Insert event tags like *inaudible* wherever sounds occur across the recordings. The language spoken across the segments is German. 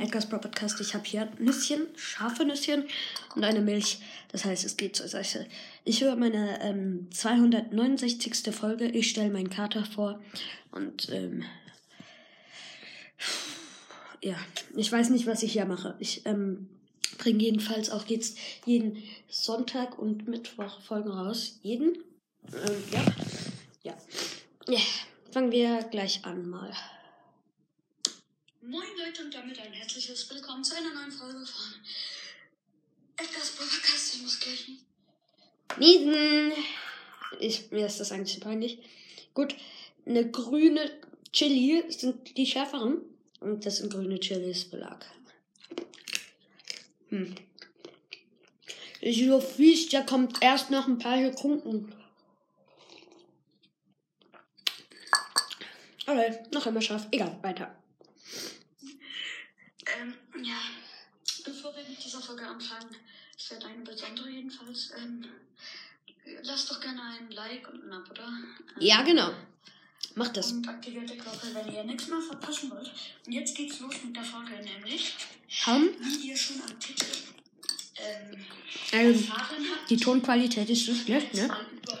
Edgar's Pro Podcast. Ich habe hier Nüsschen, scharfe Nüsschen und eine Milch. Das heißt, es geht zur Seite. Ich höre meine ähm, 269. Folge. Ich stelle meinen Kater vor. Und ähm, ja, ich weiß nicht, was ich hier mache. Ich ähm, bringe jedenfalls auch jetzt jeden Sonntag und Mittwoch Folgen raus. Jeden? Ähm, ja. Ja. Ja. Fangen wir gleich an mal. Moin Leute und damit ein herzliches Willkommen zu einer neuen Folge von Edgar's Podcast. Ich muss gleich Niesen. Ich, mir ist das eigentlich peinlich. Gut, eine grüne Chili sind die schärferen. Und das sind grüne Chilis Belag. Hm. Ist so fies, der kommt erst nach ein paar Sekunden. Okay, noch immer scharf. Egal, weiter. Ja, bevor wir mit dieser Folge anfangen, ist ja deine besondere jedenfalls. Ähm, lasst doch gerne ein Like und ein Abo da. Ähm, Ja, genau. Mach das. Und aktiviert die Glocke, wenn ihr nichts mehr verpassen wollt. Und jetzt geht's los mit der Folge, nämlich, Haben? wie ihr schon am Titel ähm, Ähm, erfahren habt, die Tonqualität ist so schlecht, ne? über,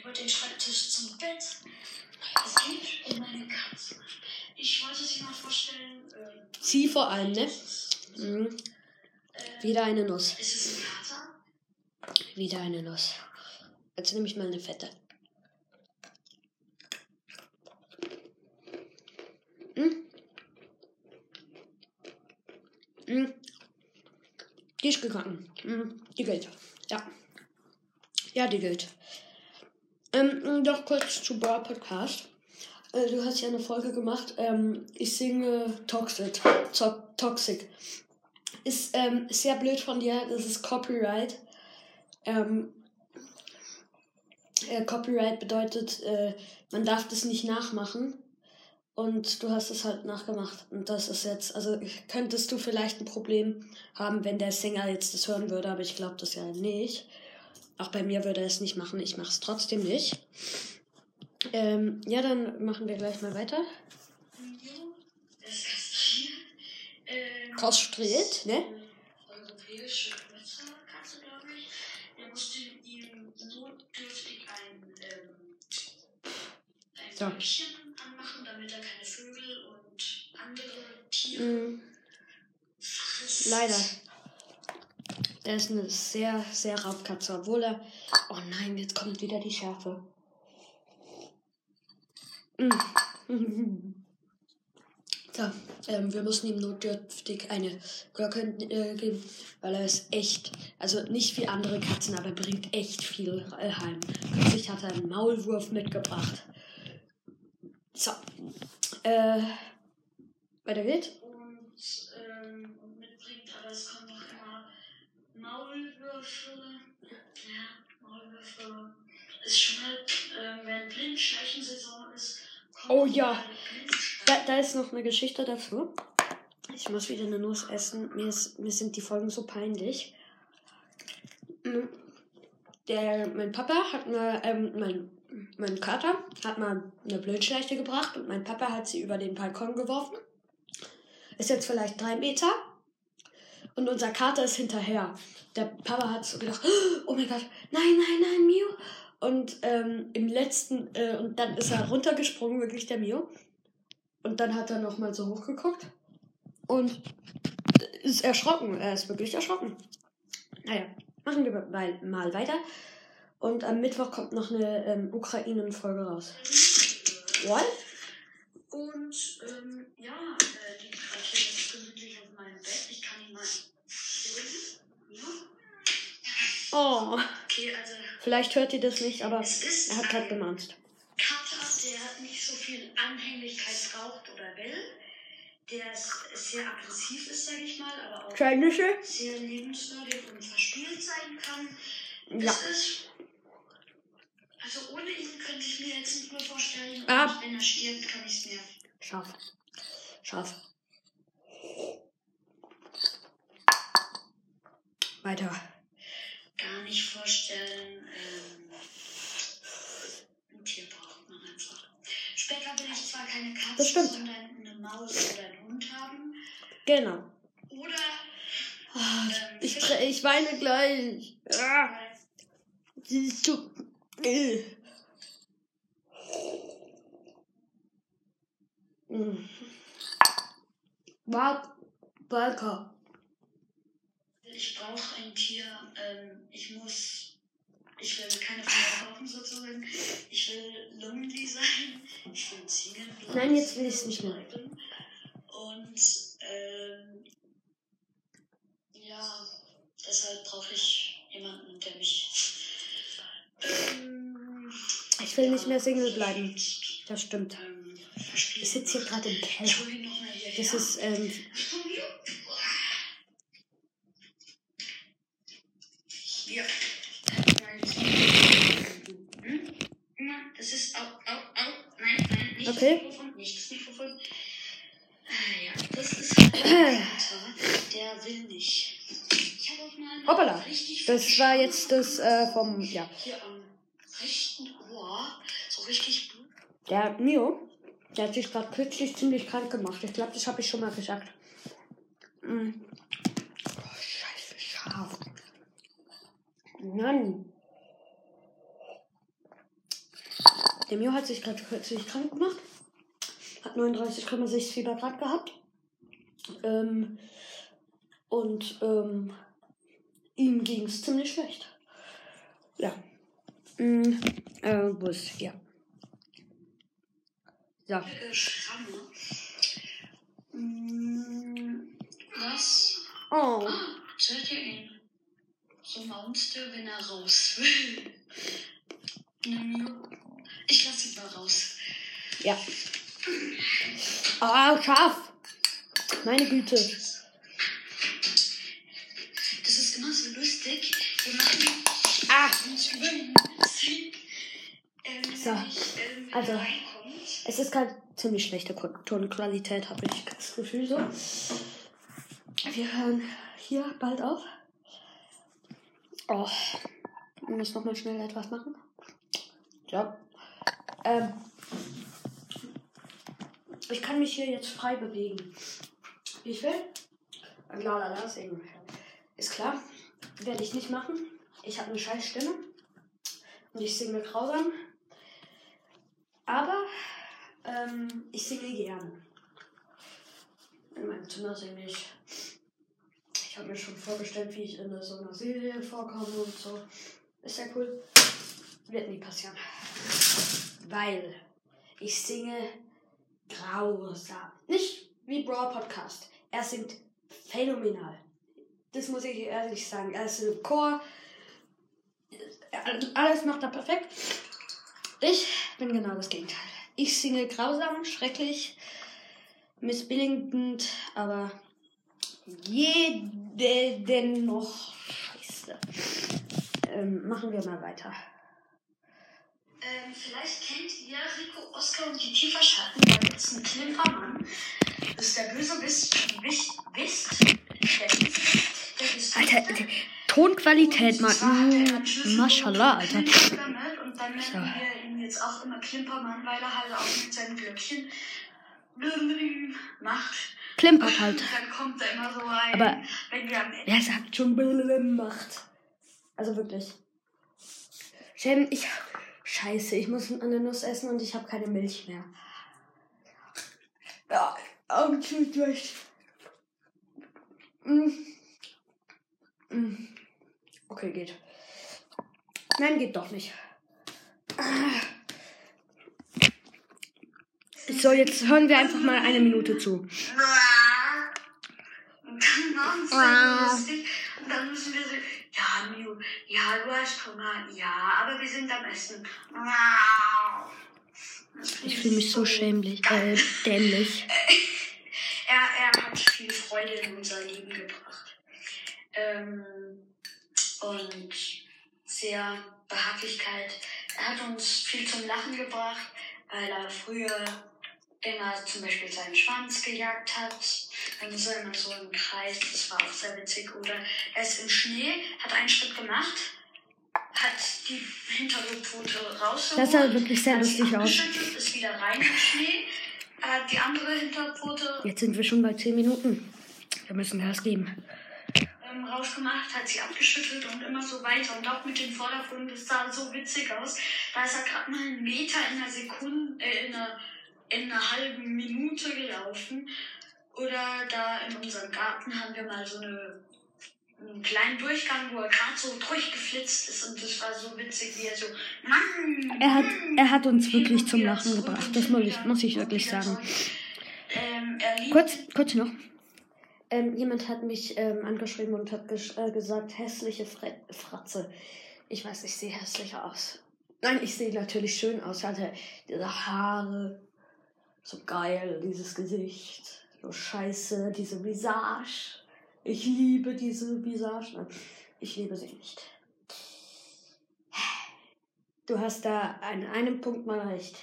über den Schreibtisch zum Bett. Es geht um meine Katze. Ich wollte sie mal vorstellen. Ähm, Sie vor allem, ne? es Mhm. äh, Wieder eine Nuss. es ist ein Kater. Wieder eine Nuss. Jetzt nehme ich mal eine fette. Hm? Hm. Die ist gegangen. Hm. Die gilt. Ja. Ja, die gilt. Ähm, doch kurz zu Brawl Podcast. Äh, du hast ja eine Folge gemacht. Ähm, ich singe Toxic. To Toxic. Ist ähm, sehr blöd von dir. Das ist Copyright. Ähm, äh, Copyright bedeutet, äh, man darf das nicht nachmachen. Und du hast es halt nachgemacht. Und das ist jetzt, also könntest du vielleicht ein Problem haben, wenn der Sänger jetzt das hören würde, aber ich glaube das ja nicht. Auch bei mir würde er es nicht machen. Ich mache es trotzdem nicht. Ähm, ja, dann machen wir gleich mal weiter. Ähm, Kastriert, ne? äh, Europäische Metzgerkatze, glaube ich. Der musste ihm notdürftig ein, ähm, ein So. Anmachen, damit er keine Vögel und andere Tiere Mm, frisst. leider. Er ist eine sehr, sehr Raubkatze, obwohl er. Oh nein, jetzt kommt wieder die Schärfe. So, ähm, wir müssen ihm notdürftig eine Glocke äh, geben, weil er ist echt, also nicht wie andere Katzen, aber er bringt echt viel äh, heim. Plötzlich hat er einen Maulwurf mitgebracht. So, äh, weiter geht's. und, ähm, mitbringt, aber es kommen noch immer Maulwürfe. Ja, Maulwürfe. Ist schon halt, ähm, wenn Blindschleichensaison ist, Oh ja. mal. Da, da ist noch eine Geschichte dazu. Ich muss wieder eine Nuss essen. Mir, ist, mir sind die Folgen so peinlich. Mm, Der, mein Papa hat mal, ähm, mein, mein Kater hat mal eine Blödschleiche gebracht und mein Papa hat sie über den Balkon geworfen. Ist jetzt vielleicht drei Meter und unser Kater ist hinterher. Der Papa hat so gedacht, oh mein Gott, nein, nein, nein, Mio. Und ähm, im letzten, äh, und dann ist er runtergesprungen, wirklich der Mio. Und dann hat er nochmal so hochgeguckt und ist erschrocken. Er ist wirklich erschrocken. Naja, machen wir mal, weiter. Und am Mittwoch kommt noch eine ähm, Ukraine-Folge raus. What? Und ähm, ja, äh, die Katze ist gemütlich auf meinem Bett. Ich kann ihn mal. Ja. Oh. Vielleicht hört ihr das nicht, aber er hat ein gemanzt. Kater, der nicht so viel Anhänglichkeit braucht oder will. Der sehr aggressiv ist, sage ich mal, aber auch Scheinische? sehr lebenswürdig und verspielt sein kann. Ja. Es ist. Also ohne ihn könnte ich mir jetzt nicht mehr vorstellen. Ah. wenn er stirbt, kann ich es mir. Scharf. Scharf. Weiter. Gar nicht vorstellen. Ähm, ein Tier braucht man einfach. Später will ich zwar keine Katze, sondern eine Maus oder einen Hund haben. Genau. Oder Ah, ähm, Ich, ich weine gleich. Ah, sie ist so. Äh. Mm. Wart, Balka. Ich brauche ein Tier. Ähm, ich muss. Ich will keine Frau kaufen sozusagen. Ich will lonely sein. Ich will Single bleiben. Nein, jetzt will ich's nicht mehr. Und ähm, ja, deshalb brauche ich jemanden, der mich. Ähm, Ich will nicht ja, mehr Single bleiben. Das stimmt. Ähm, Ich sitze hier gerade im Ich Keller. Das ist, ähm, Ja. Das ist au, au, au. Nein, nein, nicht Okay. das Mikrofon, nicht das Mikrofon. Ah, ja, das ist halt der will nicht. Ich habe auch mal Hoppala. richtig das war jetzt das äh, vom, ja. hier am rechten Ohr. So richtig Blut. Der Mio, der hat sich gerade kürzlich ziemlich krank gemacht. Ich glaube, das habe ich schon mal gesagt. Mm. Oh, scheiße, scharf. Mann. Der Mio hat sich gerade kürzlich krank gemacht. Hat 39,6 Fieber Grad gehabt. Ähm, und ähm, ihm ging es ziemlich schlecht. Ja. Mm, äh, wo ist, ja. So. Schramme. Hm, Was? Oh. Ah, seht ihr ihn? So maunst er, wenn er raus will. *laughs* Ich lass ihn mal raus. Ja. Ah, scharf. Meine Güte. Das ist immer so lustig. Wir machen Ah. Ähm, So, ähm, also. Es ist gerade ziemlich schlechte Tonqualität, habe ich das Gefühl so. Wir hören hier bald auf. Oh. Ich muss nochmal schnell etwas machen. So. Ähm. Ich kann mich hier jetzt frei bewegen. Wie ich will. Lalala singen. Ist klar. Werde ich nicht machen. Ich habe eine scheiß Stimme. Und ich singe grausam. Aber ähm, ich singe gerne. In meinem Zimmer singe ich. Ich habe mir schon vorgestellt, wie ich in so einer Serie vorkomme und so. Ist ja cool. Wird nie passieren. Weil ich singe grausam. Nicht wie Brawl Podcast. Er singt phänomenal. Das muss ich ehrlich sagen. Er ist im Chor. Alles macht er perfekt. Ich bin genau das Gegenteil. Ich singe grausam, schrecklich, missbilligend, aber jeden noch scheiße. Ähm, machen wir mal weiter. Ähm, vielleicht kennt ihr Rico, Oscar und die Tieferschatten. Da gibt es einen Klimpermann. Das ist der böse Wist. Wist. Wist. Der. Der Wist. Alter, die Tonqualität. Schlüssel Mashallah, und Alter. Und dann nennen wir ihn jetzt auch immer Klimpermann, weil er halt auch mit seinen Glöckchen macht. Klimpert halt. Dann kommt er immer so rein. Aber wer sagt schon macht? Also wirklich. Shem, ich. Scheiße, ich muss eine Nuss essen und ich habe keine Milch mehr. Ja, Augen zu durch. Mm. Mm. Okay, geht. Nein, geht doch nicht. Ah. So, jetzt hören wir einfach mal eine Minute zu. Und es dann lustig. Und dann müssen wir so, ja, Miu, ja, du hast Hunger, ja, aber wir sind am Essen. Find Ich fühle mich so schämlich, äh, dämlich. *laughs* Er, er hat viel Freude in unser Leben gebracht. Ähm, und sehr Behaglichkeit. Er hat uns viel zum Lachen gebracht, weil er früher immer zum Beispiel seinen Schwanz gejagt hat. Dann ist er immer so im Kreis, das war auch sehr witzig. Oder er ist im Schnee, hat einen Schritt gemacht, hat die hintere Pfote rausgeholt. Das sah wirklich sehr lustig aus. ist wieder rein im Schnee. Hat die andere Hinterpfote Jetzt sind wir schon bei 10 Minuten. Wir müssen Gas geben. ähm, rausgemacht, hat sie abgeschüttelt und immer so weiter. Und auch mit dem Vordergrund, das sah so witzig aus. Da ist er gerade mal einen Meter in einer Sekunde, äh, in einer, in einer halben Minute gelaufen. Oder da in unserem Garten haben wir mal so eine, einen kleinen Durchgang, wo er gerade so durchgeflitzt ist. Und das war so witzig, wie er so, Mann! Er hat, Mann!" er hat uns wirklich zum Lachen gebracht. Das muss ich, muss ich wirklich sagen. Ähm, Kurz, kurz noch. Ähm, jemand hat mich ähm, angeschrieben und hat gesch äh, gesagt, hässliche Fre Fratze. Ich weiß, ich sehe hässlich aus. Nein, ich sehe natürlich schön aus. Ich hatte diese Haare. So geil, dieses Gesicht. So scheiße, diese Visage. Ich liebe diese Visage. Nein, ich liebe sie nicht. Du hast da an einem Punkt mal recht.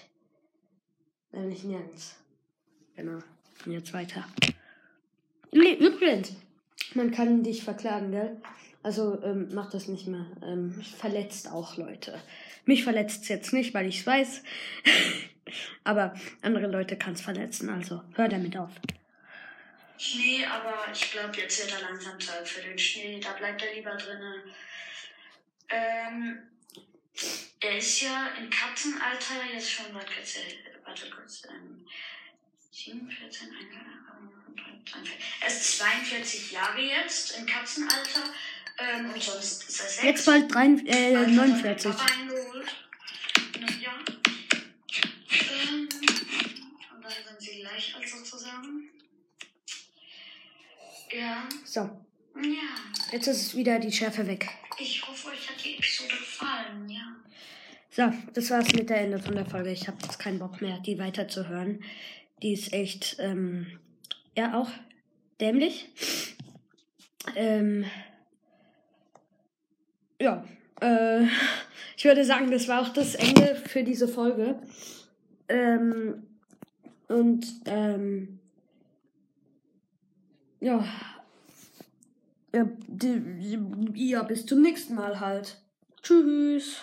Nämlich nirgends. Genau. Und jetzt weiter. Nee, übrigens. Man kann dich verklagen, gell? Also ähm, mach das nicht mehr. Ähm, verletzt auch Leute. Mich verletzt jetzt nicht, weil ich weiß. *laughs* Aber andere Leute kann es verletzen. Also hör damit auf. Schnee, aber ich glaube, jetzt wird er langsam Zeit für den Schnee. Da bleibt er lieber drinnen. Ähm, er ist ja im Katzenalter jetzt schon, warte kurz, äh, warte kurz, ähm, 7, 14, 42. Er ist 42 Jahre jetzt im Katzenalter. Ähm, und sonst ist er 6. Jetzt bald drei, äh, 49. gleich alt sozusagen. Ja. So, Ja. jetzt ist wieder die Schärfe weg. Ich hoffe, euch hat die Episode gefallen. Ja. So, das war's mit der Ende von der Folge. Ich habe jetzt keinen Bock mehr, die weiterzuhören. Die ist echt, ähm, ja, auch dämlich. Ähm, ja, äh, *laughs* ich würde sagen, das war auch das Ende für diese Folge. Ähm, und, ähm, ja, ja, ja, bis zum nächsten Mal halt. Tschüss.